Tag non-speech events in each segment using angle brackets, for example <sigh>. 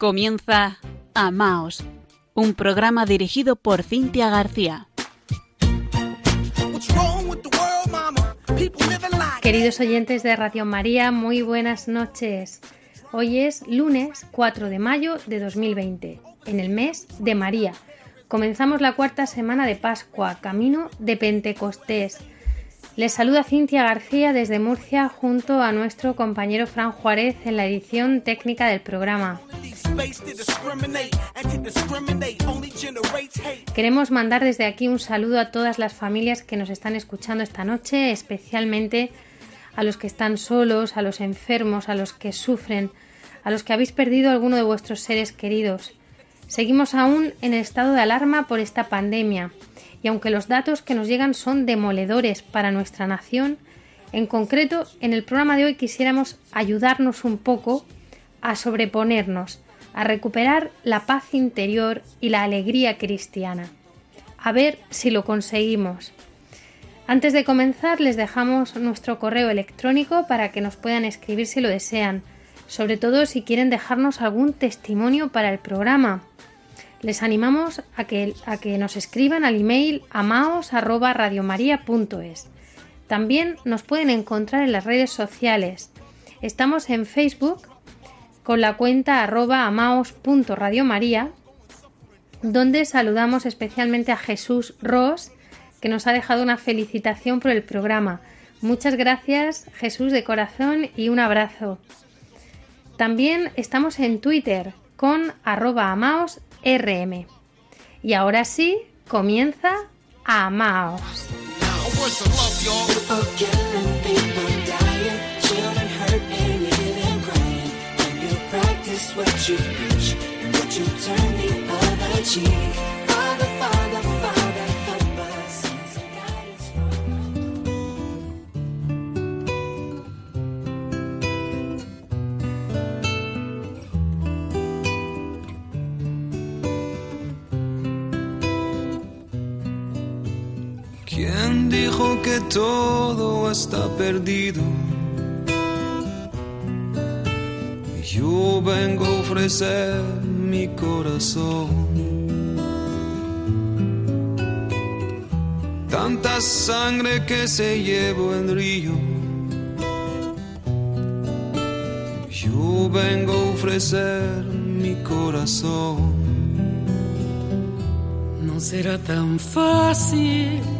Comienza Amaos, un programa dirigido por Cintia García. Queridos oyentes de Radio María, muy buenas noches. Hoy es lunes 4 de mayo de 2020, en el mes de María. Comenzamos la cuarta semana de Pascua, camino de Pentecostés. Les saluda Cintia García desde Murcia junto a nuestro compañero Fran Juárez en la edición técnica del programa. Queremos mandar desde aquí un saludo a todas las familias que nos están escuchando esta noche, especialmente a los que están solos, a los enfermos, a los que sufren, a los que habéis perdido alguno de vuestros seres queridos. Seguimos aún en estado de alarma por esta pandemia y aunque los datos que nos llegan son demoledores para nuestra nación, en concreto en el programa de hoy quisiéramos ayudarnos un poco a sobreponernos, a recuperar la paz interior y la alegría cristiana. A ver si lo conseguimos. Antes de comenzar les dejamos nuestro correo electrónico para que nos puedan escribir si lo desean, sobre todo si quieren dejarnos algún testimonio para el programa les animamos a que, a que nos escriban al email amaos.radiomaria.es. También nos pueden encontrar en las redes sociales. Estamos en Facebook con la cuenta arroba amaos.radiomaria, donde saludamos especialmente a Jesús Ross, que nos ha dejado una felicitación por el programa. Muchas gracias Jesús de corazón y un abrazo. También estamos en Twitter con arroba amaos RM. Y ahora sí, comienza Amaos. Que todo está perdido. Yo vengo a ofrecer mi corazón. Tanta sangre que se llevó el río. Yo vengo a ofrecer mi corazón. No será tan fácil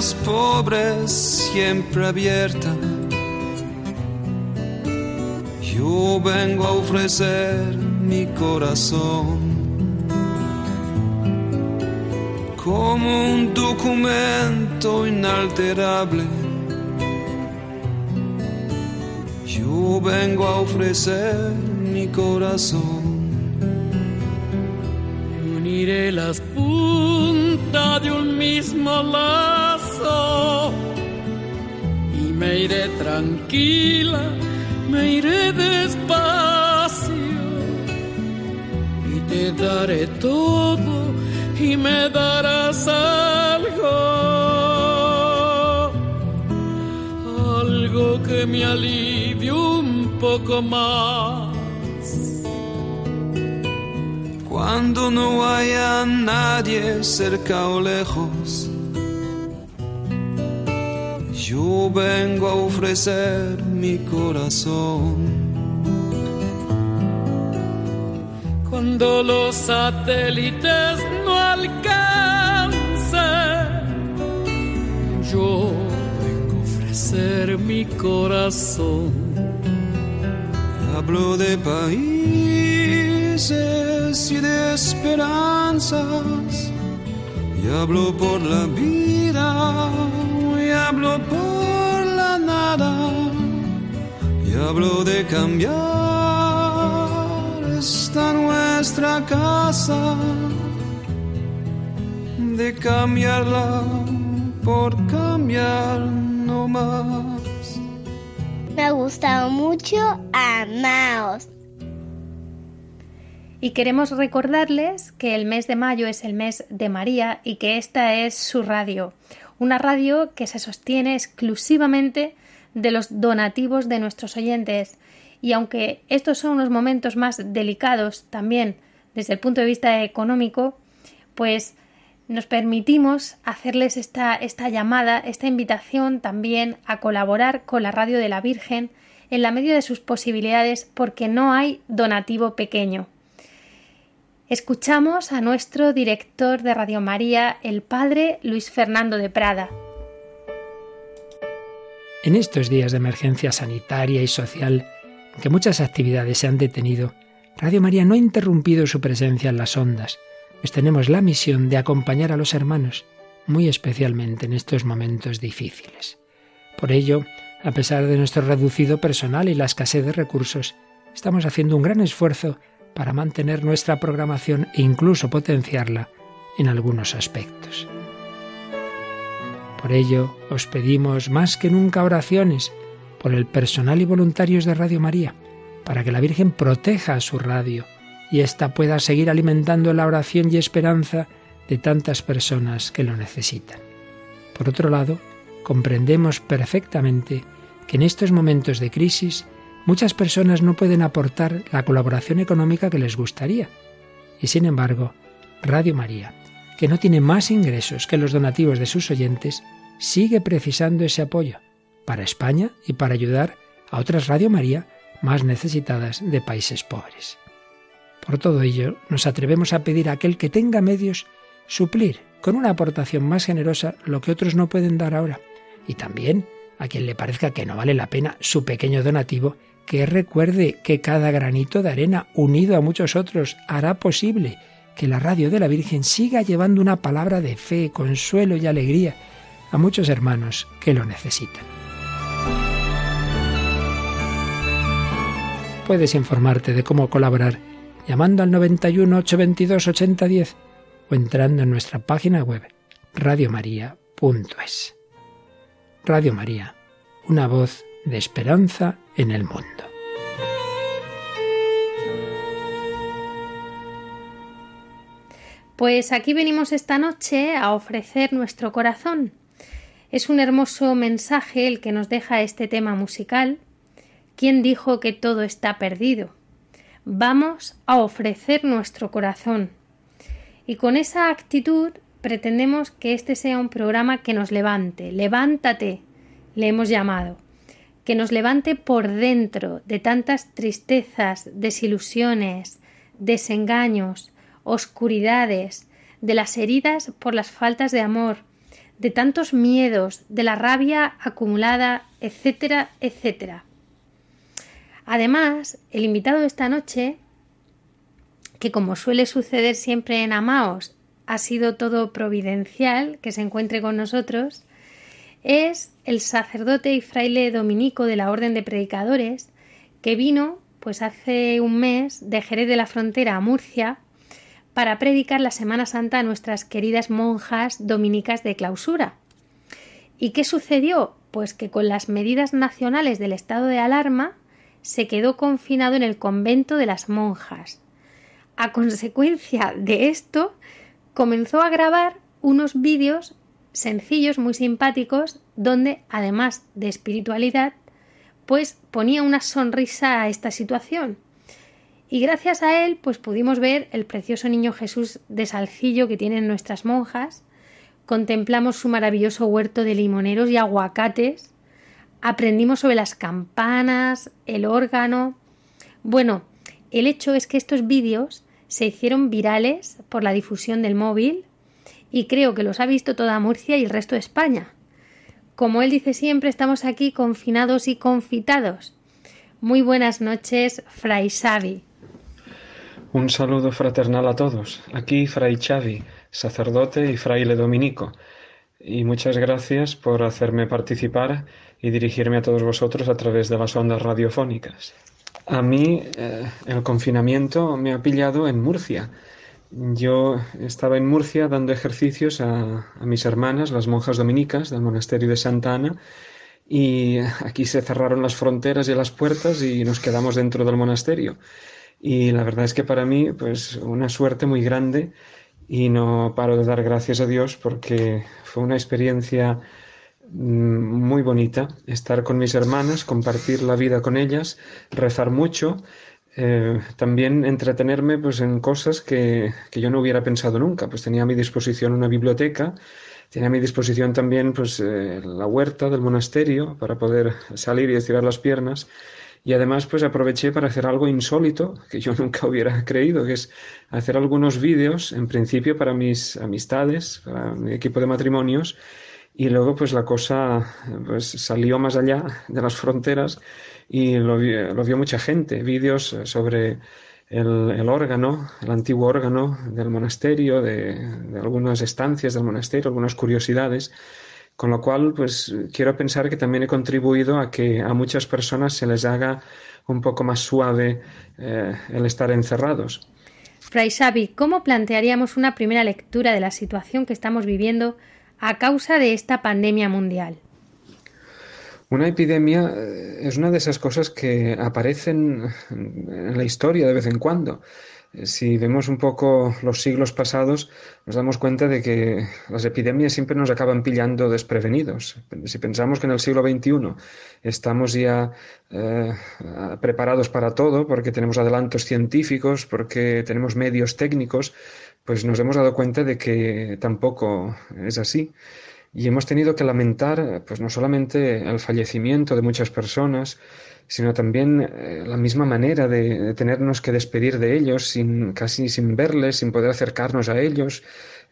Los pobres siempre abierta. Yo vengo a ofrecer mi corazón como un documento inalterable. Yo vengo a ofrecer mi corazón. Uniré las puntas de un mismo lazo me iré tranquila, me iré despacio. Y te daré todo y me darás algo, algo que me alivie un poco más. Cuando no haya nadie cerca o lejos yo vengo a ofrecer mi corazón. Cuando los satélites no alcancen, yo vengo a ofrecer mi corazón. Hablo de países y de esperanzas, y hablo por la vida hablo por la nada y hablo de cambiar está nuestra casa, de cambiarla por cambiar no más. Me ha gustado mucho Amaos. Y queremos recordarles que el mes de mayo es el mes de María y que esta es su radio, una radio que se sostiene exclusivamente de los donativos de nuestros oyentes. Y aunque estos son unos momentos más delicados también desde el punto de vista económico, pues nos permitimos hacerles esta, esta llamada, esta invitación también a colaborar con la Radio de la Virgen en la medida de sus posibilidades porque no hay donativo pequeño. Escuchamos a nuestro director de Radio María, el padre Luis Fernando de Prada. En estos días de emergencia sanitaria y social, en que muchas actividades se han detenido, Radio María no ha interrumpido su presencia en las ondas, pues tenemos la misión de acompañar a los hermanos, muy especialmente en estos momentos difíciles. Por ello, a pesar de nuestro reducido personal y la escasez de recursos, estamos haciendo un gran esfuerzo para mantener nuestra programación e incluso potenciarla en algunos aspectos. Por ello, os pedimos más que nunca oraciones por el personal y voluntarios de Radio María, para que la Virgen proteja a su radio y ésta pueda seguir alimentando la oración y esperanza de tantas personas que lo necesitan. Por otro lado, comprendemos perfectamente que en estos momentos de crisis muchas personas no pueden aportar la colaboración económica que les gustaría. Y sin embargo, Radio María que no tiene más ingresos que los donativos de sus oyentes, sigue precisando ese apoyo para España y para ayudar a otras Radio María más necesitadas de países pobres. Por todo ello, nos atrevemos a pedir a aquel que tenga medios suplir con una aportación más generosa lo que otros no pueden dar ahora, y también a quien le parezca que no vale la pena su pequeño donativo, que recuerde que cada granito de arena unido a muchos otros hará posible que la radio de la Virgen siga llevando una palabra de fe, consuelo y alegría a muchos hermanos que lo necesitan. Puedes informarte de cómo colaborar llamando al 91 822 8010 o entrando en nuestra página web radiomaria.es. Radio María, una voz de esperanza en el mundo. Pues aquí venimos esta noche a ofrecer nuestro corazón. Es un hermoso mensaje el que nos deja este tema musical. ¿Quién dijo que todo está perdido? Vamos a ofrecer nuestro corazón. Y con esa actitud pretendemos que este sea un programa que nos levante. Levántate, le hemos llamado. Que nos levante por dentro de tantas tristezas, desilusiones, desengaños, oscuridades, de las heridas por las faltas de amor, de tantos miedos, de la rabia acumulada, etcétera, etcétera. Además, el invitado de esta noche, que como suele suceder siempre en Amaos, ha sido todo providencial que se encuentre con nosotros, es el sacerdote y fraile dominico de la Orden de Predicadores, que vino pues hace un mes de Jerez de la Frontera a Murcia para predicar la Semana Santa a nuestras queridas monjas dominicas de clausura. ¿Y qué sucedió? Pues que con las medidas nacionales del estado de alarma se quedó confinado en el convento de las monjas. A consecuencia de esto, comenzó a grabar unos vídeos sencillos, muy simpáticos, donde, además de espiritualidad, pues ponía una sonrisa a esta situación y gracias a él, pues pudimos ver el precioso niño Jesús de Salcillo que tienen nuestras monjas, contemplamos su maravilloso huerto de limoneros y aguacates, aprendimos sobre las campanas, el órgano. Bueno, el hecho es que estos vídeos se hicieron virales por la difusión del móvil y creo que los ha visto toda Murcia y el resto de España. Como él dice siempre, estamos aquí confinados y confitados. Muy buenas noches, Fray Xavi. Un saludo fraternal a todos. Aquí Fray Xavi, sacerdote y fraile dominico. Y muchas gracias por hacerme participar y dirigirme a todos vosotros a través de las ondas radiofónicas. A mí eh, el confinamiento me ha pillado en Murcia. Yo estaba en Murcia dando ejercicios a, mis hermanas, las monjas dominicas del monasterio de Santa Ana, y aquí se cerraron las fronteras y las puertas y nos quedamos dentro del monasterio. Y la verdad es que para mí, pues una suerte muy grande y no paro de dar gracias a Dios porque fue una experiencia mm, muy bonita estar con mis hermanas, compartir la vida con ellas, rezar mucho, eh, también entretenerme pues en cosas que, que, yo no hubiera pensado nunca. Pues tenía a mi disposición una biblioteca Tenía a mi disposición también pues, eh, la huerta del monasterio para poder salir y estirar las piernas. Y además pues aproveché para hacer algo insólito que yo <laughs> nunca hubiera creído, que es hacer algunos vídeos, en principio para mis amistades, para mi equipo de matrimonios, y luego pues la cosa pues, salió más allá de las fronteras y lo, lo vio mucha gente, vídeos sobre el, órgano, el antiguo órgano del monasterio, de, algunas estancias del monasterio, algunas curiosidades, con lo cual, pues quiero pensar que también he contribuido a que a muchas personas se les haga un poco más suave eh, el estar encerrados. Fray Xavi, ¿cómo plantearíamos una primera lectura de la situación que estamos viviendo a causa de esta pandemia mundial? Una epidemia eh, es una de esas cosas que aparecen en la historia de vez en cuando. Eh, si vemos un poco los siglos pasados, nos damos cuenta de que las epidemias siempre nos acaban pillando desprevenidos. Si pensamos que en el siglo XXI estamos ya eh, preparados para todo, porque tenemos adelantos científicos, porque tenemos medios técnicos, pues nos hemos dado cuenta de que tampoco es así y hemos tenido que lamentar pues no solamente el fallecimiento de muchas personas, sino también eh, la misma manera de, tenernos que despedir de ellos sin casi sin verles, sin poder acercarnos a ellos,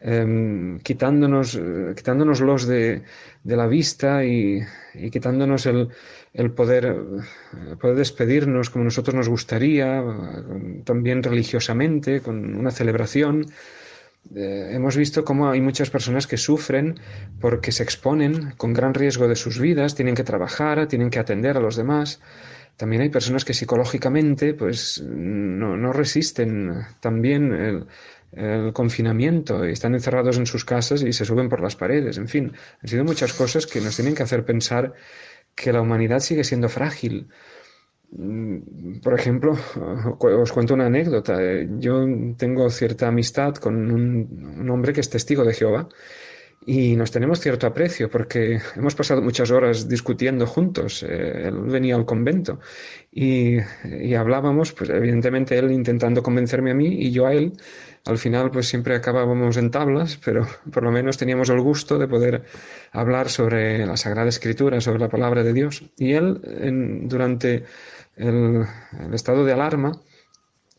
em, quitándonos, eh, quitándonoslos de, de, la vista y, y quitándonos el, el poder, poder despedirnos como nosotros nos gustaría, también religiosamente, con una celebración. Eh, hemos visto cómo hay muchas personas que sufren porque se exponen con gran riesgo de sus vidas, tienen que trabajar, tienen que atender a los demás. También hay personas que psicológicamente pues no, resisten también el, el confinamiento y están encerrados en sus casas y se suben por las paredes. En fin, han sido muchas cosas que nos tienen que hacer pensar que la humanidad sigue siendo frágil, por ejemplo, <laughs> os cuento una anécdota. Yo tengo cierta amistad con un, hombre que es testigo de Jehová y nos tenemos cierto aprecio porque <laughs> hemos pasado muchas horas discutiendo juntos. Eh, él venía al convento y, y, hablábamos, pues evidentemente él intentando convencerme a mí y yo a él. Al final, pues siempre acabábamos en tablas, pero <laughs> por lo menos teníamos el gusto de poder hablar sobre la Sagrada Escritura, sobre la palabra de Dios. Y él, en, durante el, estado de alarma,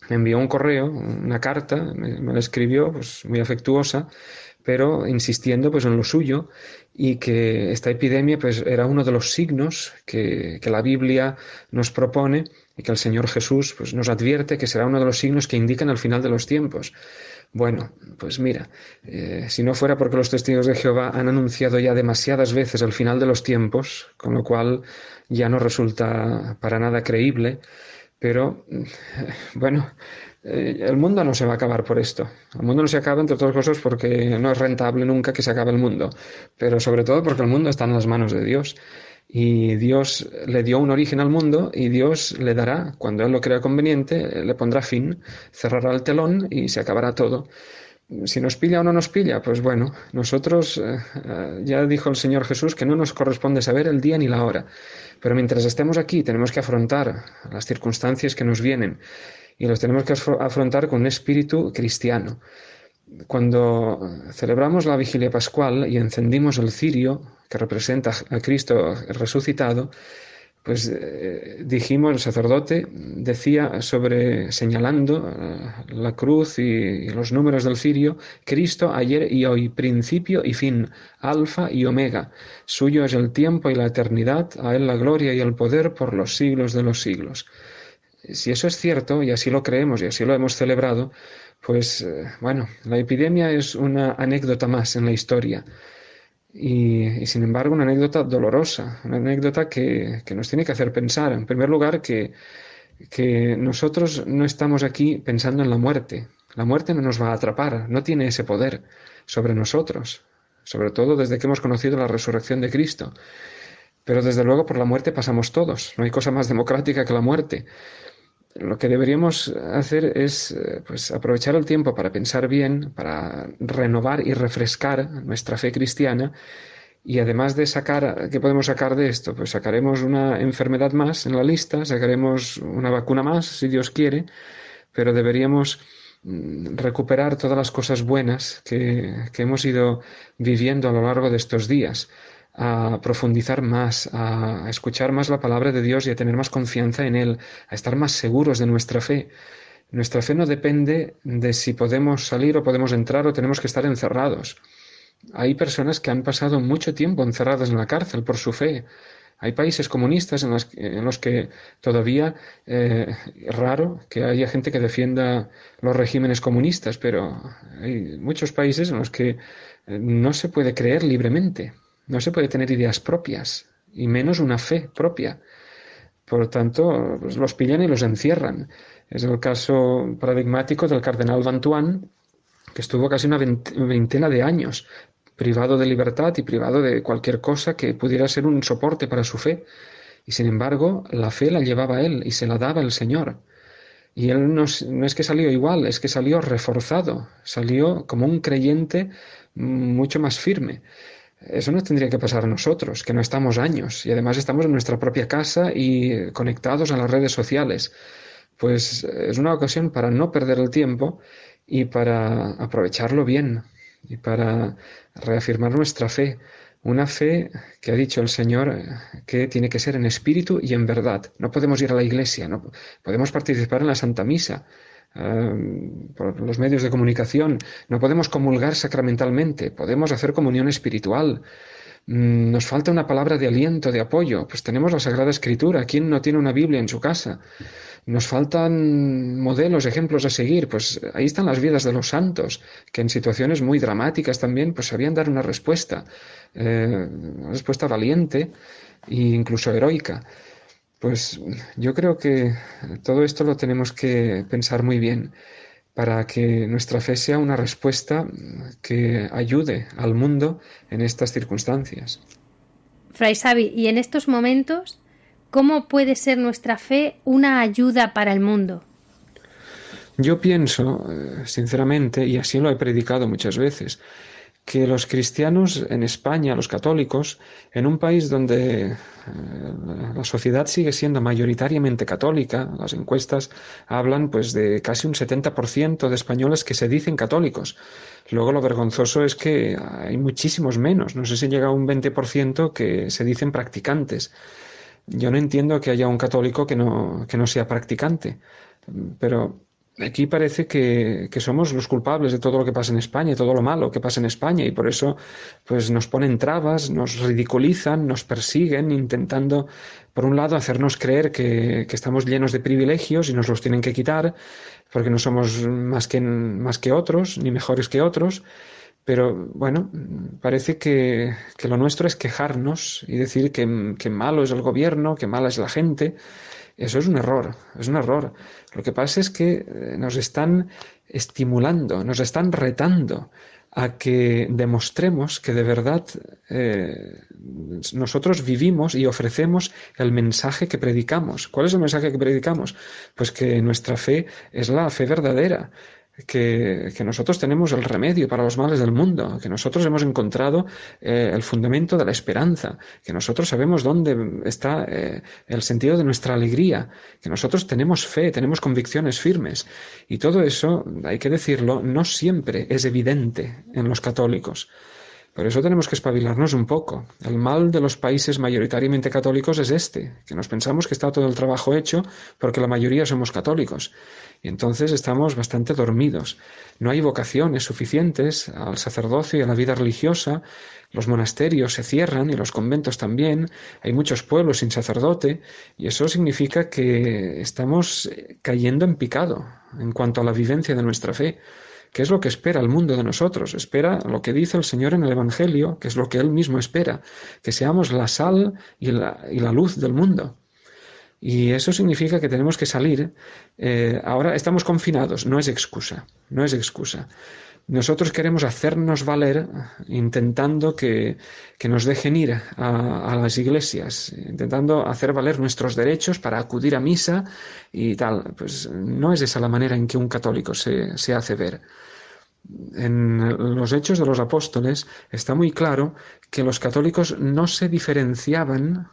me envió un correo, una carta, me, la escribió, pues muy afectuosa, pero insistiendo pues en lo suyo y que esta epidemia pues era uno de los signos que, que, la Biblia nos propone y que el Señor Jesús pues nos advierte que será uno de los signos que indican el final de los tiempos. Bueno, pues mira, eh, si no fuera porque los testigos de Jehová han anunciado ya demasiadas veces el final de los tiempos, con lo cual ya no resulta para nada creíble, pero <laughs> bueno, eh, el mundo no se va a acabar por esto. El mundo no se acaba, entre otras cosas, porque no es rentable nunca que se acabe el mundo, pero sobre todo porque el mundo está en las manos de Dios. Y Dios le dio un origen al mundo y Dios le dará, cuando Él lo crea conveniente, le pondrá fin, cerrará el telón y se acabará todo. Si nos pilla o no nos pilla, pues bueno, nosotros, eh, eh, ya dijo el Señor Jesús que no nos corresponde saber el día ni la hora, pero mientras estemos aquí tenemos que afrontar las circunstancias que nos vienen y los tenemos que afrontar con un espíritu cristiano. Cuando celebramos la vigilia pascual y encendimos el cirio, que representa a Cristo resucitado, pues eh, dijimos, el sacerdote decía sobre, señalando eh, la cruz y, los números del cirio, Cristo ayer y hoy, principio y fin, alfa y omega. Suyo es el tiempo y la eternidad, a él la gloria y el poder por los siglos de los siglos. Si eso es cierto, y así lo creemos y así lo hemos celebrado, pues eh, bueno, la epidemia es una anécdota más en la historia. Y, sin embargo, una anécdota dolorosa, una anécdota que, que, nos tiene que hacer pensar, en primer lugar, que, que nosotros no estamos aquí pensando en la muerte. La muerte no nos va a atrapar, no tiene ese poder sobre nosotros, sobre todo desde que hemos conocido la resurrección de Cristo. Pero desde luego por la muerte pasamos todos, no hay cosa más democrática que la muerte. Lo que deberíamos hacer es eh, pues, aprovechar el tiempo para pensar bien, para renovar y refrescar nuestra fe cristiana y además de sacar, ¿qué podemos sacar de esto? Pues sacaremos una enfermedad más en la lista, sacaremos una vacuna más, si Dios quiere, pero deberíamos mm, recuperar todas las cosas buenas que, que hemos ido viviendo a lo largo de estos días, a profundizar más, a escuchar más la palabra de Dios y a tener más confianza en Él, a estar más seguros de nuestra fe. Nuestra fe no depende de si podemos salir o podemos entrar o tenemos que estar encerrados. Hay personas que han pasado mucho tiempo encerradas en la cárcel por su fe. Hay países comunistas en los, que todavía es eh, raro que haya gente que defienda los regímenes comunistas, pero hay muchos países en los que eh, no se puede creer libremente, no se puede tener ideas propias, y menos una fe propia. Por lo tanto, pues, los pillan y los encierran. Es el caso paradigmático del cardenal Bantuan, que estuvo casi una veintena de años privado de libertad y privado de cualquier cosa que pudiera ser un soporte para su fe. Y sin embargo, la fe la llevaba él y se la daba el Señor. Y él no, es que salió igual, es que salió reforzado, salió como un creyente mucho más firme. Eso no tendría que pasar a nosotros, que no estamos años y además estamos en nuestra propia casa y conectados a las redes sociales. Pues es una ocasión para no perder el tiempo y para aprovecharlo bien y para reafirmar nuestra fe, una fe que ha dicho el Señor que tiene que ser en espíritu y en verdad. No podemos ir a la iglesia, no podemos participar en la Santa Misa por los medios de comunicación, no podemos comulgar sacramentalmente, podemos hacer comunión espiritual. Mm, nos falta una palabra de aliento, de apoyo. Pues tenemos la Sagrada Escritura. ¿Quién no tiene una Biblia en su casa? Nos faltan modelos, ejemplos a seguir. Pues ahí están las vidas de los santos, que en situaciones muy dramáticas también, pues sabían dar una respuesta, eh, una respuesta valiente e incluso heroica. Pues yo creo que todo esto lo tenemos que pensar muy bien para que nuestra fe sea una respuesta que ayude al mundo en estas circunstancias. Fray Sabi, y en estos momentos, ¿Cómo puede ser nuestra fe una ayuda para el mundo? Yo pienso, eh, sinceramente, y así lo he predicado muchas veces, que los cristianos en España, los católicos, en un país donde eh, la sociedad sigue siendo mayoritariamente católica, las encuestas hablan pues de casi un 70% de españoles que se dicen católicos. Luego lo vergonzoso es que hay muchísimos menos, no sé si llega a un 20% que se dicen practicantes. Yo no entiendo que haya un católico que no, que no sea practicante, pero aquí parece que, que, somos los culpables de todo lo que pasa en España, todo lo malo que pasa en España, y por eso pues nos ponen trabas, nos ridiculizan, nos persiguen, intentando, por un lado, hacernos creer que, que estamos llenos de privilegios y nos los tienen que quitar, porque no somos más que, más que otros, ni mejores que otros, pero bueno, parece que, lo nuestro es quejarnos y decir que, malo es el gobierno, que mala es la gente. Eso es un error, es un error. Lo que pasa es que eh, nos están estimulando, nos están retando a que demostremos que de verdad eh, nosotros vivimos y ofrecemos el mensaje que predicamos. ¿Cuál es el mensaje que predicamos? Pues que nuestra fe es la fe verdadera, que, nosotros tenemos el remedio para los males del mundo, que nosotros hemos encontrado eh, el fundamento de la esperanza, que nosotros sabemos dónde está eh, el sentido de nuestra alegría, que nosotros tenemos fe, tenemos convicciones firmes. Y todo eso, hay que decirlo, no siempre es evidente en los católicos. Por eso tenemos que espabilarnos un poco. El mal de los países mayoritariamente católicos es este, que nos pensamos que está todo el trabajo hecho porque la mayoría somos católicos. Y entonces estamos bastante dormidos. No hay vocaciones suficientes al sacerdocio y a la vida religiosa. Los monasterios se cierran y los conventos también. Hay muchos pueblos sin sacerdote y eso significa que estamos cayendo en picado en cuanto a la vivencia de nuestra fe. ¿Qué es lo que espera el mundo de nosotros? Espera lo que dice el Señor en el Evangelio, que es lo que Él mismo espera, que seamos la sal y la, y la luz del mundo. Y eso significa que tenemos que salir. Eh, ahora estamos confinados, no es excusa, no es excusa. Nosotros queremos hacernos valer intentando que, nos dejen ir a, las iglesias, intentando hacer valer nuestros derechos para acudir a misa y tal. Pues no es esa la manera en que un católico se, se hace ver. En los hechos de los apóstoles está muy claro que los católicos no se diferenciaban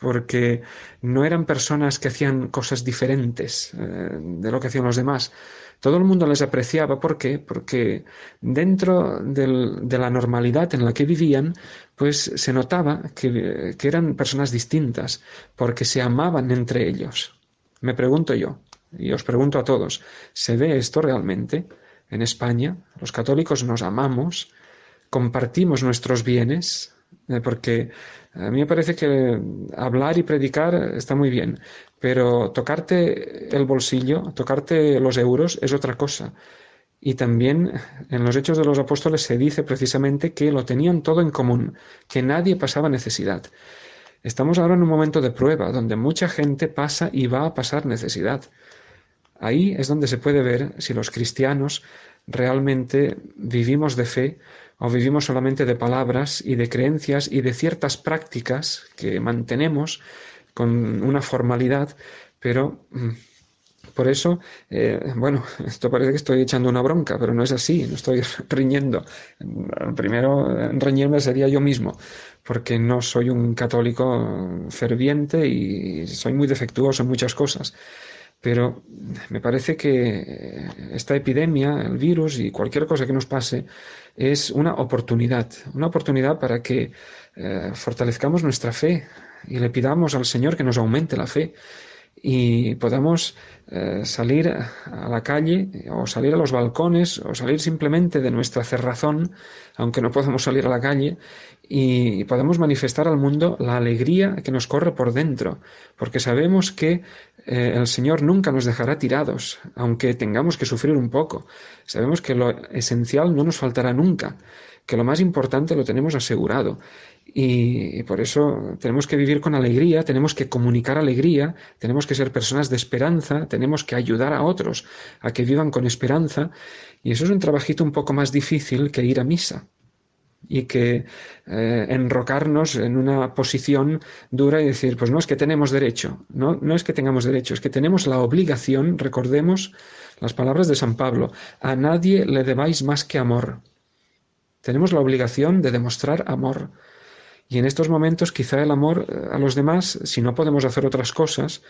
porque no eran personas que hacían cosas diferentes eh, de lo que hacían los demás. Todo el mundo les apreciaba. ¿Por qué? Porque dentro de la normalidad en la que vivían, pues se notaba que, eran personas distintas, porque se amaban entre ellos. Me pregunto yo, y os pregunto a todos, ¿se ve esto realmente? En España, los católicos nos amamos, compartimos nuestros bienes, eh, porque a mí me parece que hablar y predicar está muy bien, pero tocarte el bolsillo, tocarte los euros es otra cosa. Y también en los Hechos de los Apóstoles se dice precisamente que lo tenían todo en común, que nadie pasaba necesidad. Estamos ahora en un momento de prueba, donde mucha gente pasa y va a pasar necesidad. Ahí es donde se puede ver si los cristianos realmente vivimos de fe o vivimos solamente de palabras y de creencias y de ciertas prácticas que mantenemos con una formalidad, pero mm, por eso, eh, bueno, <laughs> esto parece que estoy echando una bronca, pero no es así, no estoy <laughs> riñendo. Primero, reñirme sería yo mismo, porque no soy un católico ferviente y soy muy defectuoso en muchas cosas. Pero me parece que esta epidemia, el virus y cualquier cosa que nos pase es una oportunidad, una oportunidad para que eh, fortalezcamos nuestra fe y le pidamos al Señor que nos aumente la fe y podamos eh, salir a la calle o salir a los balcones o salir simplemente de nuestra cerrazón, aunque no podamos salir a la calle, y podamos manifestar al mundo la alegría que nos corre por dentro, porque sabemos que eh, el Señor nunca nos dejará tirados, aunque tengamos que sufrir un poco. Sabemos que lo esencial no nos faltará nunca, que lo más importante lo tenemos asegurado. Y, por eso tenemos que vivir con alegría, tenemos que comunicar alegría, tenemos que ser personas de esperanza, tenemos que ayudar a otros a que vivan con esperanza. Y eso es un trabajito un poco más difícil que ir a misa y que eh, enrocarnos en una posición dura y decir, pues no es que tenemos derecho, no, no es que tengamos derecho, es que tenemos la obligación, recordemos las palabras de San Pablo, a nadie le debáis más que amor. Tenemos la obligación de demostrar amor. Y en estos momentos quizá el amor eh, a los demás, si no podemos hacer otras cosas,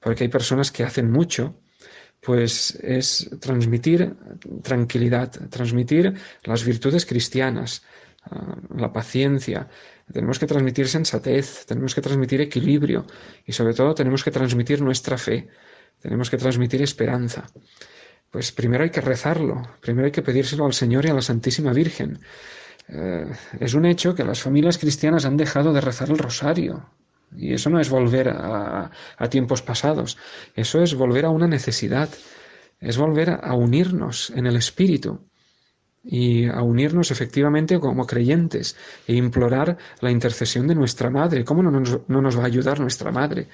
porque hay personas que hacen mucho, pues es transmitir tranquilidad, transmitir las virtudes cristianas, ah, la paciencia, tenemos que transmitir sensatez, tenemos que transmitir equilibrio y sobre todo tenemos que transmitir nuestra fe, tenemos que transmitir esperanza. Pues primero hay que rezarlo, primero hay que pedírselo al Señor y a la Santísima Virgen. Eh, es un hecho que las familias cristianas han dejado de rezar el rosario. Y eso no es volver a, tiempos pasados, eso es volver a una necesidad, es volver a unirnos en el Espíritu y a unirnos efectivamente como creyentes e implorar la intercesión de nuestra Madre. ¿Cómo no nos va a ayudar nuestra Madre?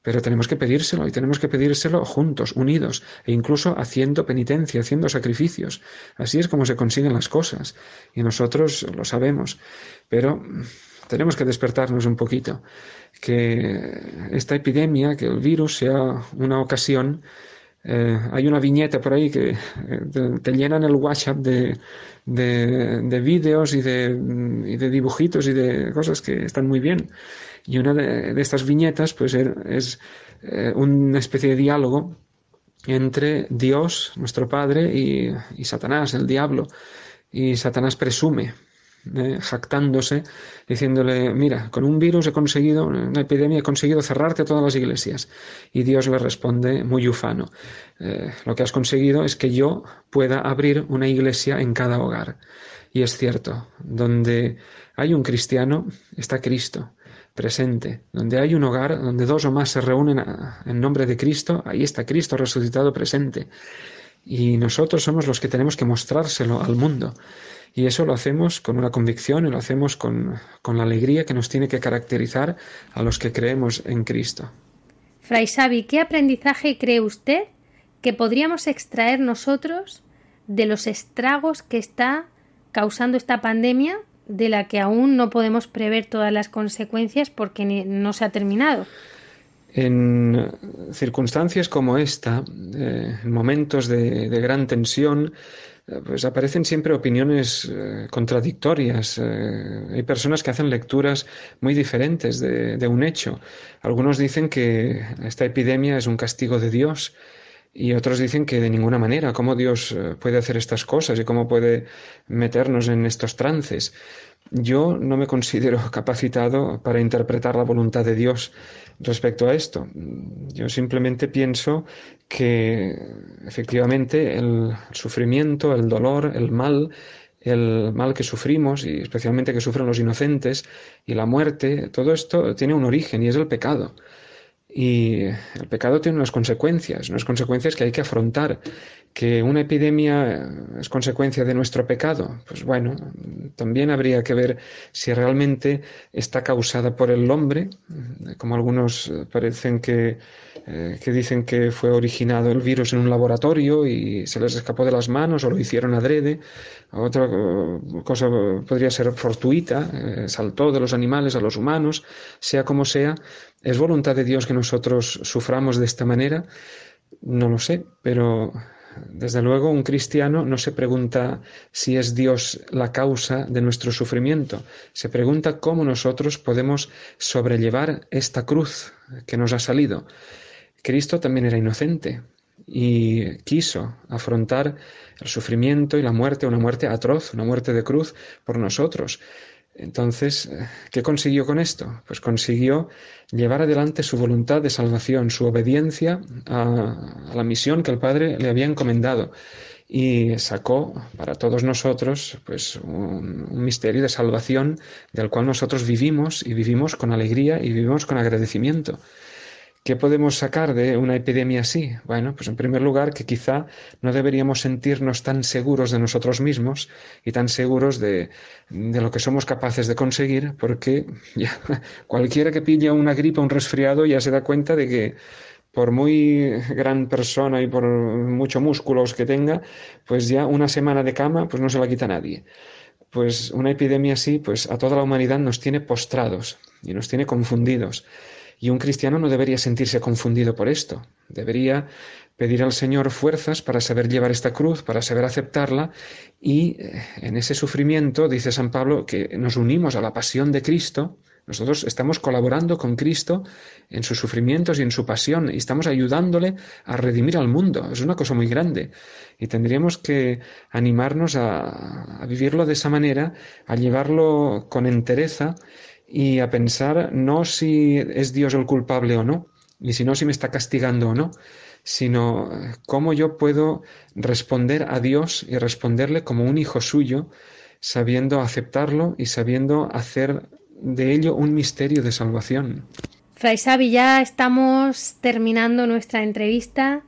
Pero tenemos que pedírselo y tenemos que pedírselo juntos, unidos e incluso haciendo penitencia, haciendo sacrificios. Así es como se consiguen las cosas y nosotros lo sabemos. Pero tenemos que despertarnos un poquito, que esta epidemia, que el virus sea una ocasión eh, hay una viñeta por ahí que eh, te, llenan el WhatsApp de, de, vídeos y de, dibujitos y de cosas que están muy bien. Y una de, estas viñetas pues er, es eh, una especie de diálogo entre Dios, nuestro Padre, y Satanás, el diablo. Y Satanás presume, eh, jactándose, diciéndole, mira, con un virus he conseguido, una epidemia, he conseguido cerrarte todas las iglesias. Y Dios le responde muy ufano, eh, lo que has conseguido es que yo pueda abrir una iglesia en cada hogar. Y es cierto, donde hay un cristiano está Cristo presente. Donde hay un hogar, donde dos o más se reúnen en nombre de Cristo, ahí está Cristo resucitado presente. Y nosotros somos los que tenemos que mostrárselo al mundo. Y eso lo hacemos con una convicción y lo hacemos con, con la alegría que nos tiene que caracterizar a los que creemos en Cristo. Fray Xavi, ¿qué aprendizaje cree usted que podríamos extraer nosotros de los estragos que está causando esta pandemia de la que aún no podemos prever todas las consecuencias porque no se ha terminado? En circunstancias como esta, eh, en momentos de, gran tensión, pues aparecen siempre opiniones eh, contradictorias. hay personas que hacen lecturas muy diferentes de, un hecho. Algunos dicen que esta epidemia es un castigo de Dios y otros dicen que de ninguna manera, cómo Dios puede hacer estas cosas y cómo puede meternos en estos trances. Yo no me considero <laughs> capacitado para interpretar la voluntad de Dios respecto a esto. Yo simplemente pienso que efectivamente el sufrimiento, el dolor, el mal, el mal que sufrimos y especialmente que sufren los inocentes y la muerte, todo esto tiene un origen y es el pecado. Y el pecado tiene unas consecuencias, unas consecuencias que hay que afrontar. Que una epidemia es consecuencia de nuestro pecado, pues bueno, también habría que ver si realmente está causada por el hombre, como algunos parecen que, eh, que dicen que fue originado el virus en un laboratorio y se les escapó de las manos o lo hicieron adrede. Otra eh, cosa podría ser fortuita, eh, saltó de los animales a los humanos, sea como sea. ¿Es voluntad de Dios que nosotros suframos de esta manera? No lo sé, pero desde luego, un cristiano no se pregunta si es Dios la causa de nuestro sufrimiento, se pregunta cómo nosotros podemos sobrellevar esta cruz que nos ha salido. Cristo también era inocente y quiso afrontar el sufrimiento y la muerte, una muerte atroz, una muerte de cruz por nosotros. Entonces, ¿qué consiguió con esto? Pues consiguió llevar adelante su voluntad de salvación, su obediencia a, la misión que el Padre le había encomendado y sacó para todos nosotros pues un, un, misterio de salvación del cual nosotros vivimos y vivimos con alegría y vivimos con agradecimiento. ¿Qué podemos sacar de una epidemia así? Bueno, pues en primer lugar que quizá no deberíamos sentirnos tan seguros de nosotros mismos y tan seguros de, de lo que somos capaces de conseguir, porque <laughs> ya, cualquiera que pilla una gripe o un resfriado ya se da cuenta de que por muy gran persona y por mucho músculos que tenga, pues ya una semana de cama pues no se la quita nadie. Pues una epidemia así, pues a toda la humanidad nos tiene postrados y nos tiene confundidos. Y un cristiano no debería sentirse confundido por esto. Debería pedir al Señor fuerzas para saber llevar esta cruz, para saber aceptarla y eh, en ese sufrimiento, dice San Pablo, que nos unimos a la pasión de Cristo. Nosotros estamos colaborando con Cristo en sus sufrimientos y en su pasión y estamos ayudándole a redimir al mundo. Es una cosa muy grande y tendríamos que animarnos a, a vivirlo de esa manera, a llevarlo con entereza y a pensar no si es Dios el culpable o no, ni si no si me está castigando o no, sino cómo yo puedo responder a Dios y responderle como un hijo suyo, sabiendo aceptarlo y sabiendo hacer de ello un misterio de salvación. Fray Sabi, ya estamos terminando nuestra entrevista.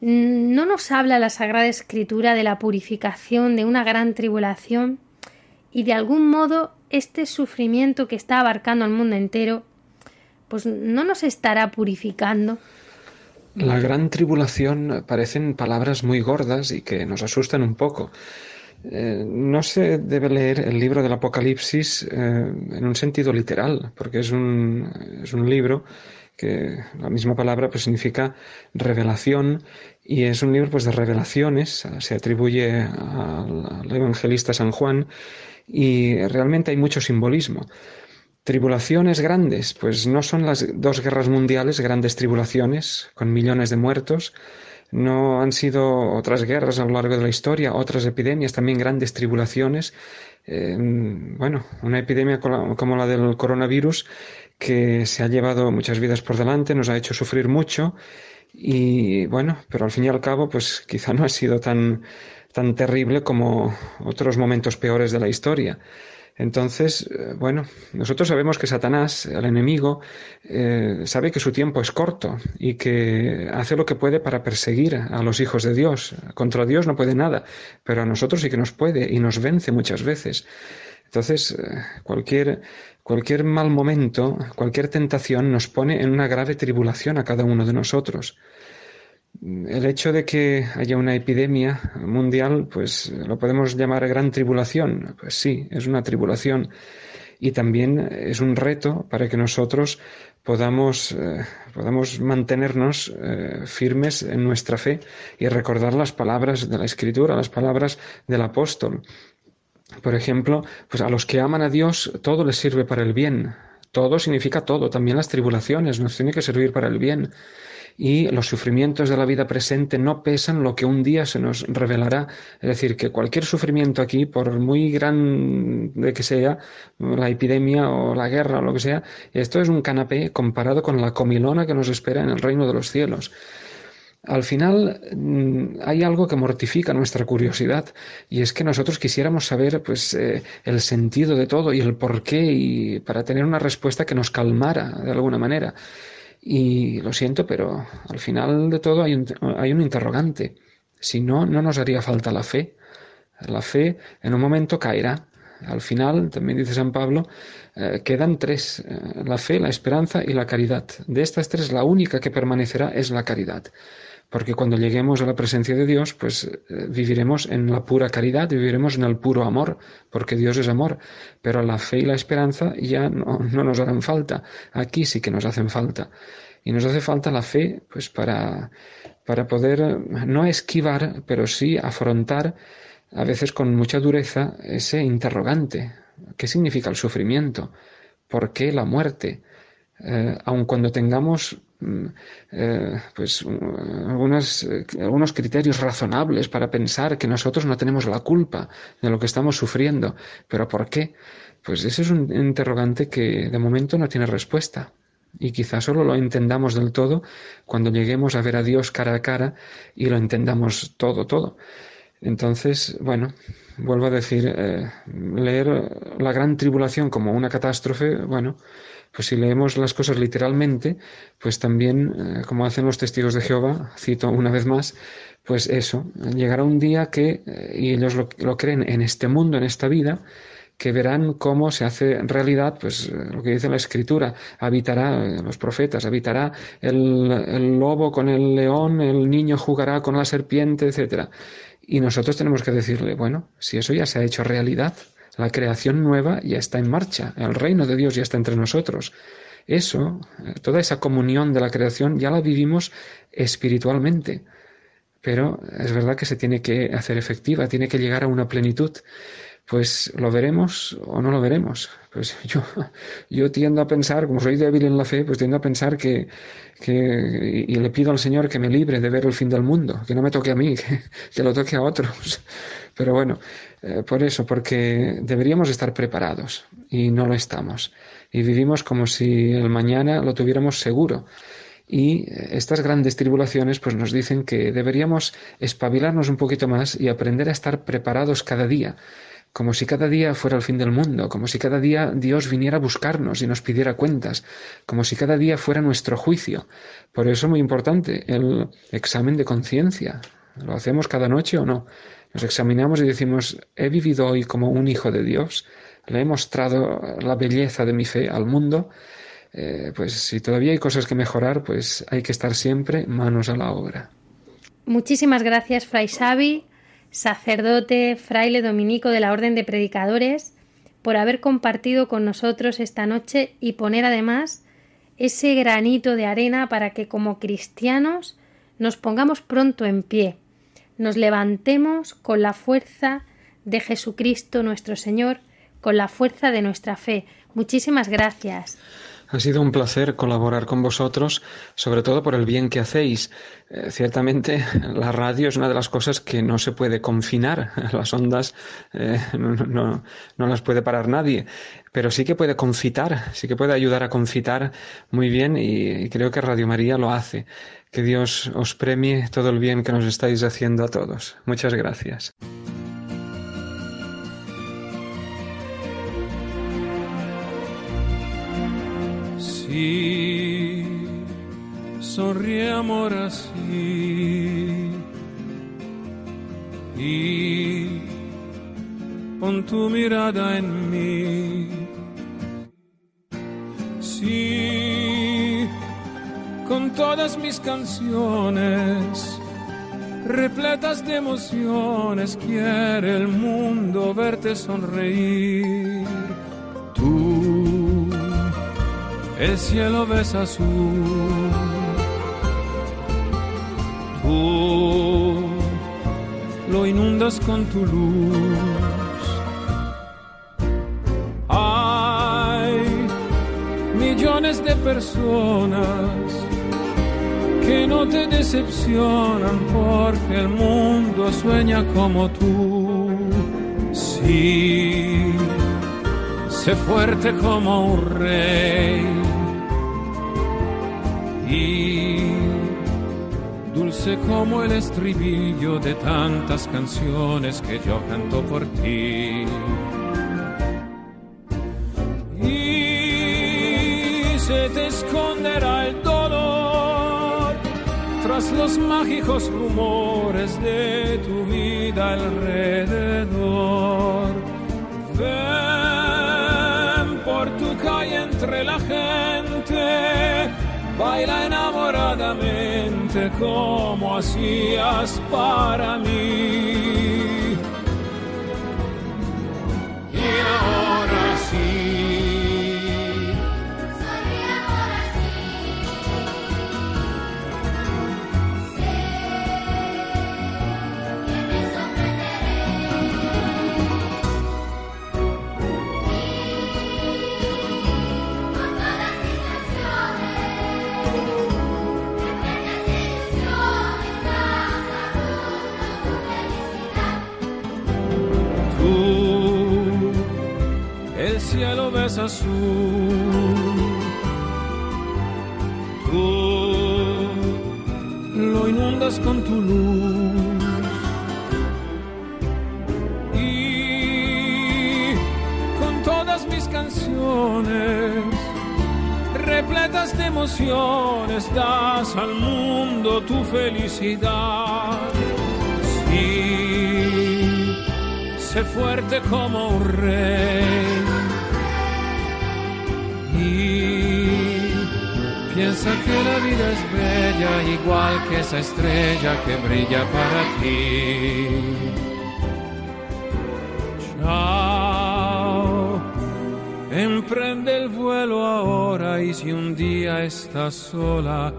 ¿No nos habla la Sagrada Escritura de la purificación de una gran tribulación? Y de algún modo este sufrimiento que está abarcando al mundo entero, pues no nos estará purificando. La gran tribulación parecen palabras muy gordas y que nos asustan un poco. Eh, no se debe leer el libro del Apocalipsis eh, en un sentido literal, porque es un, es un libro que la misma palabra pues significa revelación y es un libro pues de revelaciones, se atribuye al evangelista San Juan y realmente hay mucho simbolismo. Tribulaciones grandes, pues no son las dos guerras mundiales grandes tribulaciones con millones de muertos, no han sido otras guerras a lo largo de la historia, otras epidemias, también grandes tribulaciones. Eh, bueno, una epidemia como la del coronavirus que se ha llevado muchas vidas por delante, nos ha hecho sufrir mucho y bueno, pero al fin y al cabo, pues quizá no ha sido tan tan terrible como otros momentos peores de la historia. Entonces, eh, bueno, nosotros sabemos que Satanás, el enemigo, eh, sabe que su tiempo es corto y que hace lo que puede para perseguir a los hijos de Dios. Contra Dios no puede nada, pero a nosotros sí que nos puede y nos vence muchas veces. Entonces, eh, cualquier, cualquier mal momento, cualquier tentación nos pone en una grave tribulación a cada uno de nosotros el hecho de que haya una epidemia mundial, pues lo podemos llamar gran tribulación. Pues sí, es una tribulación. Y también es un reto para que nosotros podamos, eh, podamos mantenernos eh, firmes en nuestra fe y recordar las palabras de la Escritura, las palabras del apóstol. Por ejemplo, pues a los que aman a Dios todo les sirve para el bien. Todo significa todo, también las tribulaciones nos tienen que servir para el bien y los sufrimientos de la vida presente no pesan lo que un día se nos revelará. Es decir, que cualquier sufrimiento aquí, por muy grande que sea, la epidemia o la guerra o lo que sea, esto es un canapé comparado con la comilona que nos espera en el reino de los cielos. Al final mm, hay algo que mortifica nuestra curiosidad y es que nosotros quisiéramos saber pues eh, el sentido de todo y el porqué y para tener una respuesta que nos calmara de alguna manera. Y lo siento, pero al final de todo hay un, hay un interrogante. Si no, no nos haría falta la fe. La fe en un momento caerá. Al final, también dice San Pablo, eh, quedan tres, eh, la fe, la esperanza y la caridad. De estas tres, la única que permanecerá es la caridad porque cuando lleguemos a la presencia de Dios, pues eh, viviremos en la pura caridad, viviremos en el puro amor, porque Dios es amor, pero la fe y la esperanza ya no, nos harán falta, aquí sí que nos hacen falta. Y nos hace falta la fe, pues para, para poder no esquivar, pero sí afrontar, a veces con mucha dureza, ese interrogante. ¿Qué significa el sufrimiento? ¿Por qué la muerte? Eh, aun cuando tengamos eh, pues algunas, eh, algunos criterios razonables para pensar que nosotros no tenemos la culpa de lo que estamos sufriendo. ¿Pero por qué? Pues ese es un interrogante que de momento no tiene respuesta. Y quizás solo lo entendamos del todo cuando lleguemos a ver a Dios cara a cara y lo entendamos todo, todo. Entonces, bueno, vuelvo a decir, eh, leer la gran tribulación como una catástrofe, bueno, pues si leemos las cosas literalmente, pues también, eh, como hacen los testigos de Jehová, cito una vez más, pues eso, llegará un día que, eh, y ellos lo, creen en este mundo, en esta vida, que verán cómo se hace realidad, pues lo que dice la escritura, habitará, los profetas, habitará el, el lobo con el león, el niño jugará con la serpiente, etcétera. Y nosotros tenemos que decirle, bueno, si eso ya se ha hecho realidad, la creación nueva ya está en marcha, el reino de Dios ya está entre nosotros. Eso, eh, toda esa comunión de la creación ya la vivimos espiritualmente. Pero es verdad que se tiene que hacer efectiva, tiene que llegar a una plenitud. Pues lo veremos o no lo veremos. Pues <laughs> yo, yo tiendo a pensar, como soy débil en la fe, pues tiendo a pensar que, que y le pido al Señor que me libre de ver el fin del mundo, que no me toque a mí, <laughs> que, que lo toque a otros. Pero bueno, eh, por eso, porque deberíamos estar preparados y no lo estamos. Y vivimos como si el mañana lo tuviéramos seguro. Y eh, estas grandes tribulaciones pues nos dicen que deberíamos espabilarnos un poquito más y aprender a estar preparados cada día, como si cada día fuera el fin del mundo, como si cada día Dios viniera a buscarnos y nos pidiera cuentas, como si cada día fuera nuestro juicio. Por eso es muy importante el examen de conciencia. ¿Lo hacemos cada noche o no? nos examinamos y decimos, he vivido hoy como un hijo de Dios, le he mostrado la belleza de mi fe al mundo, eh, pues si todavía hay cosas que mejorar, pues hay que estar siempre manos a la obra. Muchísimas gracias, Fray Xavi, sacerdote, fraile dominico de la Orden de Predicadores, por haber compartido con nosotros esta noche y poner además ese granito de arena para que como cristianos nos pongamos pronto en pie nos levantemos con la fuerza de Jesucristo nuestro Señor, con la fuerza de nuestra fe. Muchísimas gracias. Ha sido un placer colaborar con vosotros, sobre todo por el bien que hacéis. Eh, ciertamente, la radio es una de las cosas que no se puede confinar. <laughs> Las ondas eh, no, las puede parar nadie, pero sí que puede confitar, sí que puede ayudar a confitar muy bien y creo que Radio María lo hace. Que Dios os premie todo el bien que nos estáis haciendo a todos. Muchas gracias. Sí, sonríe amor así. Y pon tu mirada en mí. Sí, con todas mis canciones repletas de emociones, quiere el mundo verte sonreír. Tú, el cielo ves azul. Tú, lo inundas con tu luz. Hay millones de personas que no te decepcionan porque el mundo sueña como tú. Sí, sé fuerte como un rey y dulce como el estribillo de tantas canciones que yo canto por ti. Y se te esconderá el los mágicos rumores de tu vida alrededor. Ven por tu calle entre la gente, baila enamoradamente como hacías para mí. Azul. Tú lo inundas con tu luz. Y con todas mis canciones, repletas de emociones, das al mundo tu felicidad. Sí, sé fuerte como un rey Piensa que la vida es bella, igual que esa estrella que brilla para ti. Chao, emprende el vuelo ahora y si un día estás sola,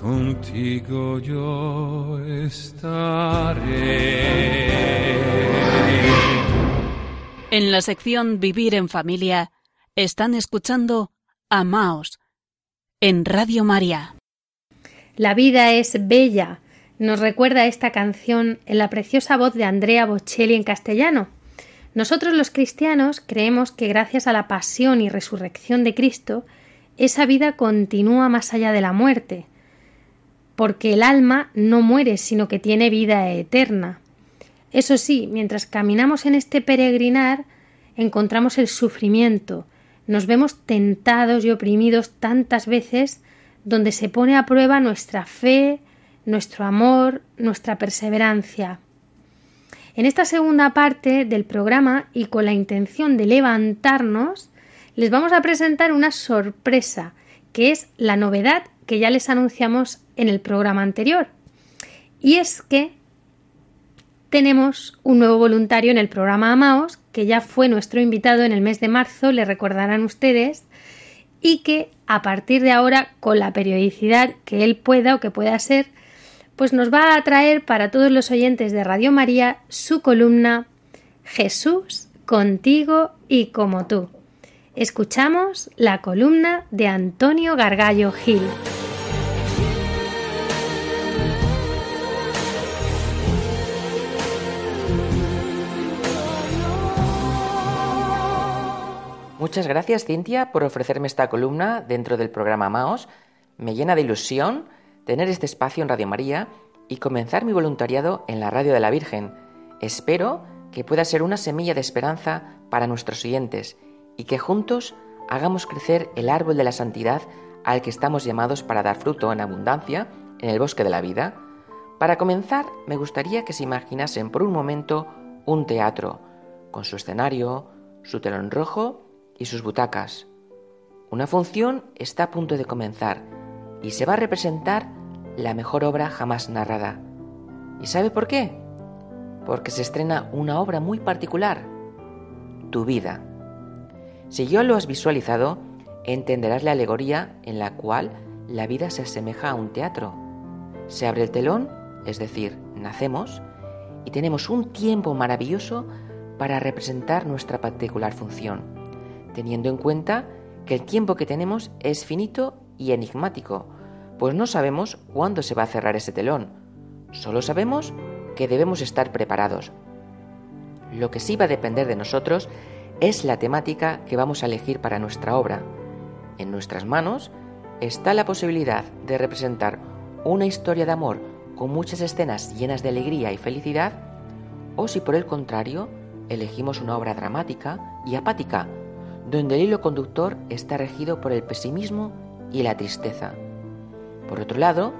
contigo yo estaré. En la sección Vivir en Familia están escuchando Amaos en Radio María. La vida es bella, nos recuerda esta canción en la preciosa voz de Andrea Bocelli en castellano. Nosotros los cristianos creemos que gracias a la pasión y resurrección de Cristo, esa vida continúa más allá de la muerte, porque el alma no muere, sino que tiene vida eterna. Eso sí, mientras caminamos en este peregrinar, encontramos el sufrimiento, nos vemos tentados y oprimidos tantas veces donde se pone a prueba nuestra fe, nuestro amor, nuestra perseverancia. En esta segunda parte del programa y con la intención de levantarnos, les vamos a presentar una sorpresa, que es la novedad que ya les anunciamos en el programa anterior. Y es que tenemos un nuevo voluntario en el programa Amaos, que ya fue nuestro invitado en el mes de marzo, le recordarán ustedes, y que a partir de ahora, con la periodicidad que él pueda o que pueda ser, pues nos va a traer para todos los oyentes de Radio María su columna Jesús contigo y como tú. Escuchamos la columna de Antonio Gargallo Gil. Muchas gracias, Cintia, por ofrecerme esta columna dentro del programa Maos. Me llena de ilusión tener este espacio en Radio María y comenzar mi voluntariado en la Radio de la Virgen. Espero que pueda ser una semilla de esperanza para nuestros oyentes y que juntos hagamos crecer el árbol de la santidad al que estamos llamados para dar fruto en abundancia en el bosque de la vida. Para comenzar, me gustaría que se imaginasen por un momento un teatro, con su escenario, su telón rojo y sus butacas. Una función está a punto de comenzar y se va a representar la mejor obra jamás narrada. ¿Y sabe por qué? Porque se estrena una obra muy particular, tu vida. Si yo lo has visualizado, entenderás la alegoría en la cual la vida se asemeja a un teatro. Se abre el telón, es decir, nacemos, y tenemos un tiempo maravilloso para representar nuestra particular función, teniendo en cuenta que el tiempo que tenemos es finito y enigmático, pues no sabemos cuándo se va a cerrar ese telón, solo sabemos que debemos estar preparados. Lo que sí va a depender de nosotros es la temática que vamos a elegir para nuestra obra. En nuestras manos está la posibilidad de representar una historia de amor con muchas escenas llenas de alegría y felicidad, o si por el contrario elegimos una obra dramática y apática, donde el hilo conductor está regido por el pesimismo y la tristeza. Por otro lado,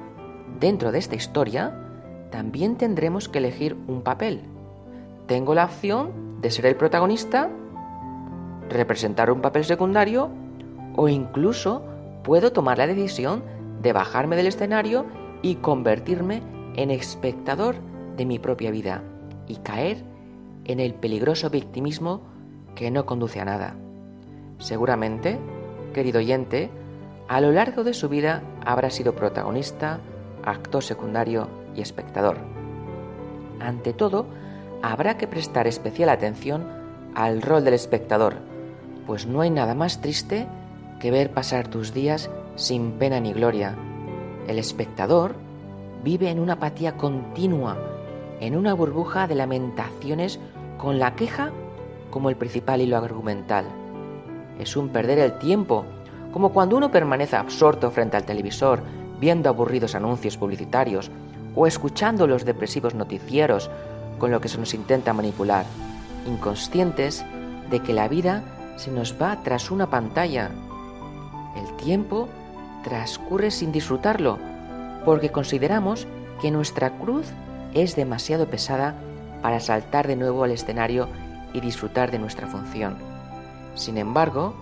dentro de esta historia, también tendremos que elegir un papel. Tengo la opción de ser el protagonista, representar un papel secundario o incluso puedo tomar la decisión de bajarme del escenario y convertirme en espectador de mi propia vida y caer en el peligroso victimismo que no conduce a nada. Seguramente, querido oyente, a lo largo de su vida habrá sido protagonista, actor secundario y espectador. Ante todo, habrá que prestar especial atención al rol del espectador, pues no hay nada más triste que ver pasar tus días sin pena ni gloria. El espectador vive en una apatía continua, en una burbuja de lamentaciones con la queja como el principal hilo argumental. Es un perder el tiempo, como cuando uno permanece absorto frente al televisor, viendo aburridos anuncios publicitarios o escuchando los depresivos noticieros con lo que se nos intenta manipular, inconscientes de que la vida se nos va tras una pantalla. El tiempo transcurre sin disfrutarlo, porque consideramos que nuestra cruz es demasiado pesada para saltar de nuevo al escenario y disfrutar de nuestra función. Sin embargo,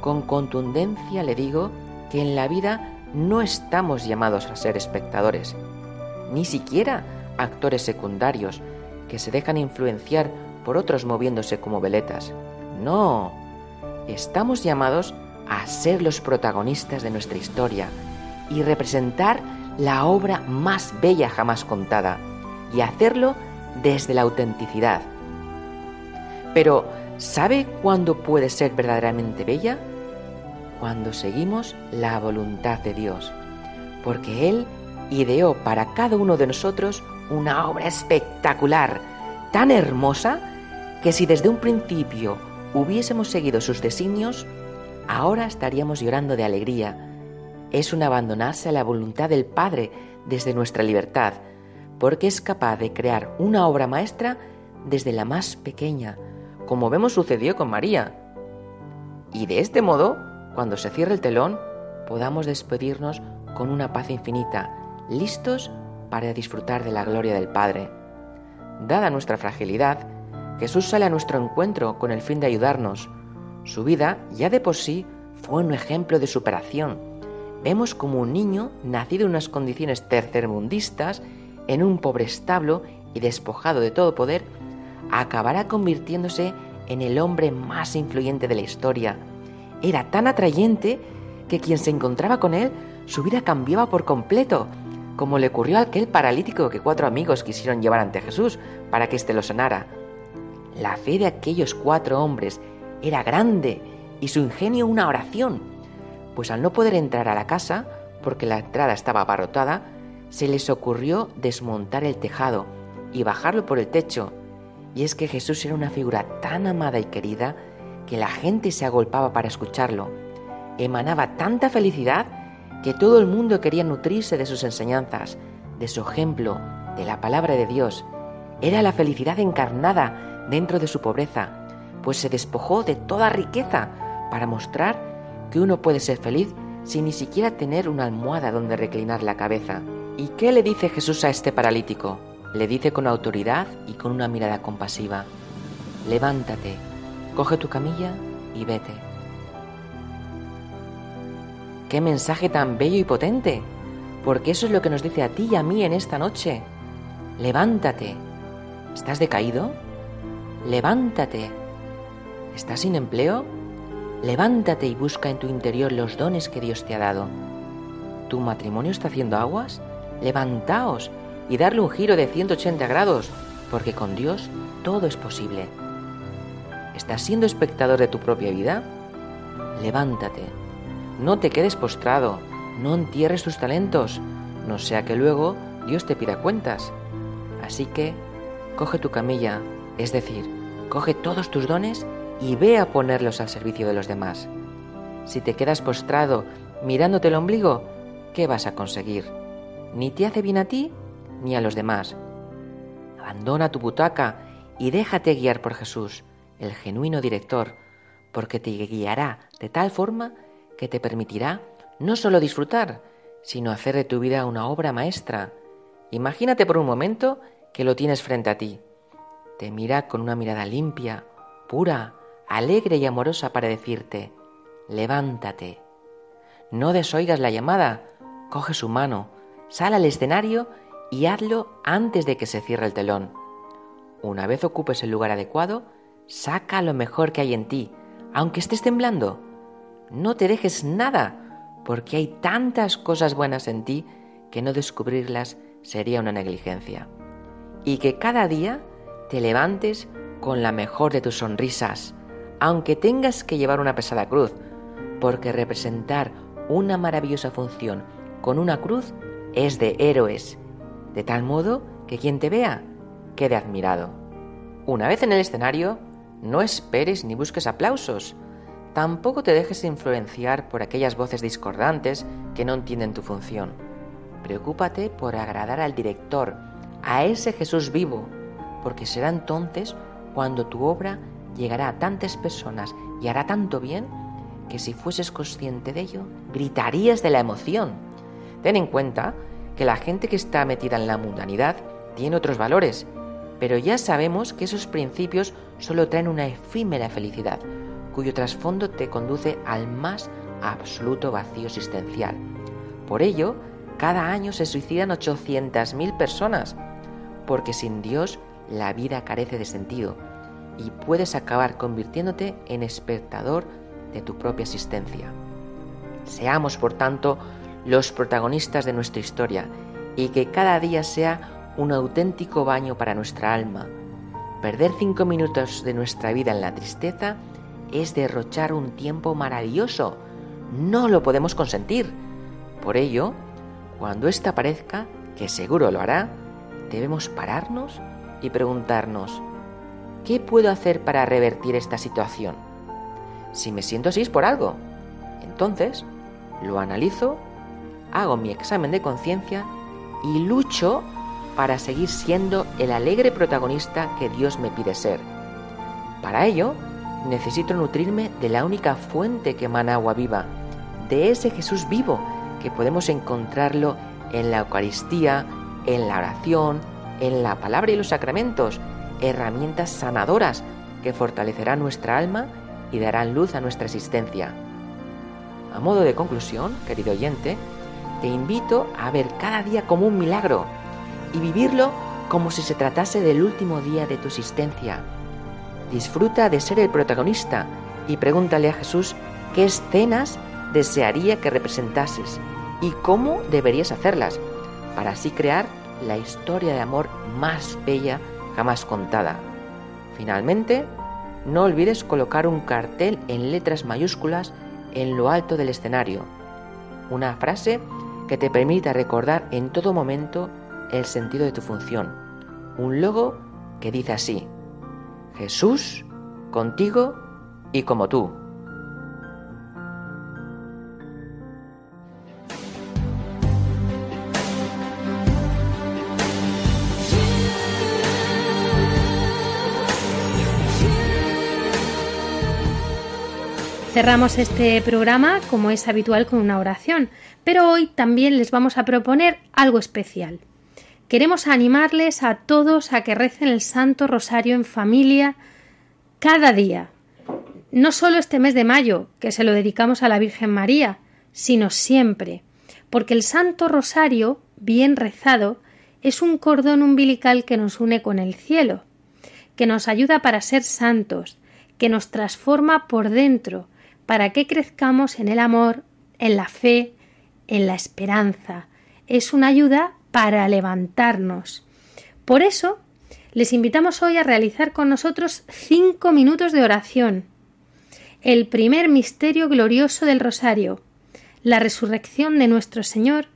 con contundencia le digo que en la vida no estamos llamados a ser espectadores, ni siquiera actores secundarios que se dejan influenciar por otros moviéndose como veletas. No, estamos llamados a ser los protagonistas de nuestra historia y representar la obra más bella jamás contada y hacerlo desde la autenticidad. Pero, ¿sabe cuándo puede ser verdaderamente bella? Cuando seguimos la voluntad de Dios, porque Él ideó para cada uno de nosotros una obra espectacular, tan hermosa, que si desde un principio hubiésemos seguido sus designios, ahora estaríamos llorando de alegría. Es un abandonarse a la voluntad del Padre desde nuestra libertad, porque es capaz de crear una obra maestra desde la más pequeña, como vemos sucedió con María. Y de este modo, cuando se cierre el telón, podamos despedirnos con una paz infinita, listos para disfrutar de la gloria del Padre. Dada nuestra fragilidad, Jesús sale a nuestro encuentro con el fin de ayudarnos. Su vida, ya de por sí, fue un ejemplo de superación. Vemos como un niño, nacido en unas condiciones tercermundistas, en un pobre establo y despojado de todo poder, acabará convirtiéndose en el hombre más influyente de la historia. Era tan atrayente que quien se encontraba con él, su vida cambiaba por completo, como le ocurrió a aquel paralítico que cuatro amigos quisieron llevar ante Jesús para que éste lo sanara. La fe de aquellos cuatro hombres era grande y su ingenio una oración, pues al no poder entrar a la casa, porque la entrada estaba abarrotada, se les ocurrió desmontar el tejado y bajarlo por el techo. Y es que Jesús era una figura tan amada y querida que la gente se agolpaba para escucharlo. Emanaba tanta felicidad que todo el mundo quería nutrirse de sus enseñanzas, de su ejemplo, de la palabra de Dios. Era la felicidad encarnada dentro de su pobreza, pues se despojó de toda riqueza para mostrar que uno puede ser feliz sin ni siquiera tener una almohada donde reclinar la cabeza. ¿Y qué le dice Jesús a este paralítico? Le dice con autoridad y con una mirada compasiva, levántate, coge tu camilla y vete. ¡Qué mensaje tan bello y potente! Porque eso es lo que nos dice a ti y a mí en esta noche. Levántate. ¿Estás decaído? Levántate. ¿Estás sin empleo? Levántate y busca en tu interior los dones que Dios te ha dado. ¿Tu matrimonio está haciendo aguas? Levantaos y darle un giro de 180 grados, porque con Dios todo es posible. ¿Estás siendo espectador de tu propia vida? Levántate. No te quedes postrado. No entierres tus talentos, no sea que luego Dios te pida cuentas. Así que coge tu camilla, es decir, coge todos tus dones y ve a ponerlos al servicio de los demás. Si te quedas postrado mirándote el ombligo, ¿qué vas a conseguir? Ni te hace bien a ti ni a los demás. Abandona tu butaca y déjate guiar por Jesús, el genuino director, porque te guiará de tal forma que te permitirá no solo disfrutar, sino hacer de tu vida una obra maestra. Imagínate por un momento que lo tienes frente a ti. Te mira con una mirada limpia, pura, alegre y amorosa para decirte, levántate. No desoigas la llamada, coge su mano, sal al escenario y hazlo antes de que se cierre el telón. Una vez ocupes el lugar adecuado, saca lo mejor que hay en ti, aunque estés temblando. No te dejes nada, porque hay tantas cosas buenas en ti que no descubrirlas sería una negligencia. Y que cada día te levantes con la mejor de tus sonrisas, aunque tengas que llevar una pesada cruz, porque representar una maravillosa función con una cruz es de héroes, de tal modo que quien te vea quede admirado. Una vez en el escenario, no esperes ni busques aplausos, tampoco te dejes influenciar por aquellas voces discordantes que no entienden tu función. Preocúpate por agradar al director, a ese Jesús vivo, porque será entonces cuando tu obra llegará a tantas personas y hará tanto bien que si fueses consciente de ello, gritarías de la emoción. Ten en cuenta que la gente que está metida en la mundanidad tiene otros valores, pero ya sabemos que esos principios solo traen una efímera felicidad, cuyo trasfondo te conduce al más absoluto vacío existencial. Por ello, cada año se suicidan 800.000 personas, porque sin Dios la vida carece de sentido y puedes acabar convirtiéndote en espectador de tu propia existencia. Seamos, por tanto, los protagonistas de nuestra historia y que cada día sea un auténtico baño para nuestra alma. Perder cinco minutos de nuestra vida en la tristeza es derrochar un tiempo maravilloso. No lo podemos consentir. Por ello, cuando ésta aparezca, que seguro lo hará, debemos pararnos y preguntarnos, ¿qué puedo hacer para revertir esta situación? Si me siento así es por algo. Entonces, lo analizo, hago mi examen de conciencia y lucho para seguir siendo el alegre protagonista que Dios me pide ser. Para ello, necesito nutrirme de la única fuente que emana agua viva, de ese Jesús vivo que podemos encontrarlo en la Eucaristía, en la oración, en la palabra y los sacramentos, herramientas sanadoras que fortalecerán nuestra alma y darán luz a nuestra existencia. A modo de conclusión, querido oyente, te invito a ver cada día como un milagro y vivirlo como si se tratase del último día de tu existencia. Disfruta de ser el protagonista y pregúntale a Jesús qué escenas desearía que representases y cómo deberías hacerlas, para así crear la historia de amor más bella jamás contada. Finalmente, no olvides colocar un cartel en letras mayúsculas en lo alto del escenario, una frase que te permita recordar en todo momento el sentido de tu función, un logo que dice así, Jesús, contigo y como tú. Cerramos este programa, como es habitual, con una oración, pero hoy también les vamos a proponer algo especial. Queremos animarles a todos a que recen el Santo Rosario en familia cada día. No solo este mes de mayo, que se lo dedicamos a la Virgen María, sino siempre, porque el Santo Rosario, bien rezado, es un cordón umbilical que nos une con el cielo, que nos ayuda para ser santos, que nos transforma por dentro, para que crezcamos en el amor, en la fe, en la esperanza. Es una ayuda para levantarnos. Por eso, les invitamos hoy a realizar con nosotros cinco minutos de oración. El primer misterio glorioso del Rosario, la resurrección de nuestro Señor,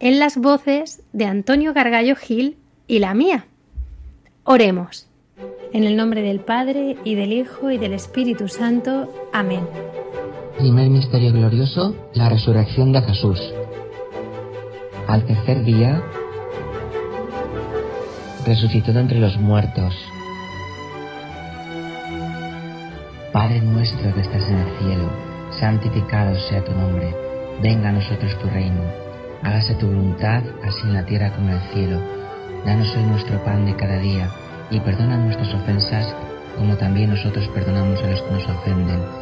en las voces de Antonio Gargallo Gil y la mía. Oremos. En el nombre del Padre, y del Hijo, y del Espíritu Santo. Amén. Primer misterio glorioso, la resurrección de Jesús. Al tercer día, resucitó de entre los muertos. Padre nuestro que estás en el cielo, santificado sea tu nombre, venga a nosotros tu reino, hágase tu voluntad, así en la tierra como en el cielo. Danos hoy nuestro pan de cada día, y perdona nuestras ofensas, como también nosotros perdonamos a los que nos ofenden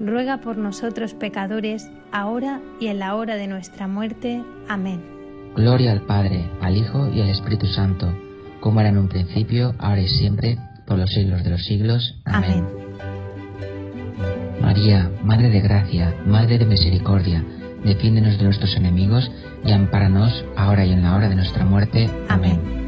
ruega por nosotros pecadores, ahora y en la hora de nuestra muerte. Amén. Gloria al Padre, al Hijo y al Espíritu Santo, como era en un principio, ahora y siempre, por los siglos de los siglos. Amén. María, Madre de Gracia, Madre de Misericordia, defiéndenos de nuestros enemigos y ampáranos ahora y en la hora de nuestra muerte. Amén.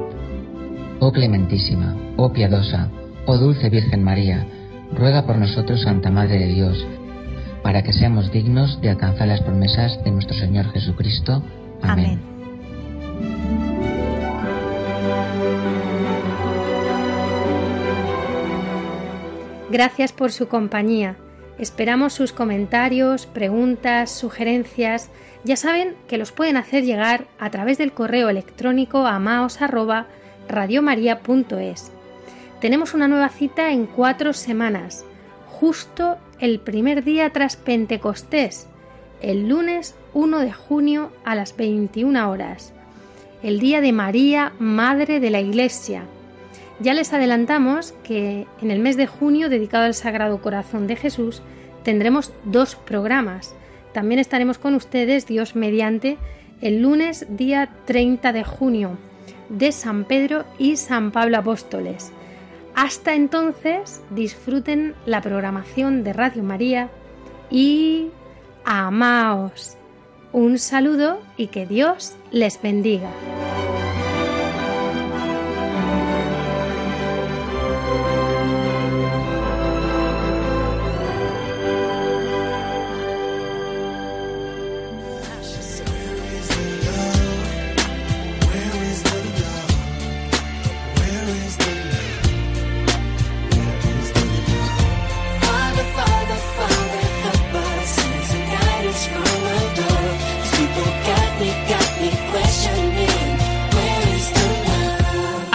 Oh clementísima, oh piadosa, oh dulce Virgen María, ruega por nosotros, Santa Madre de Dios, para que seamos dignos de alcanzar las promesas de nuestro Señor Jesucristo. Amén. Gracias por su compañía. Esperamos sus comentarios, preguntas, sugerencias. Ya saben que los pueden hacer llegar a través del correo electrónico amaos@radiomaria.es. Tenemos una nueva cita en cuatro semanas, justo el primer día tras Pentecostés, el lunes 1 de junio a las 21 horas, el día de María, Madre de la Iglesia ya les adelantamos que en el mes de junio dedicado al Sagrado Corazón de Jesús tendremos dos programas. También estaremos con ustedes, Dios mediante, el lunes día 30 de junio de San Pedro y San Pablo Apóstoles. Hasta entonces, disfruten la programación de Radio María y amaos. Un saludo y que Dios les bendiga.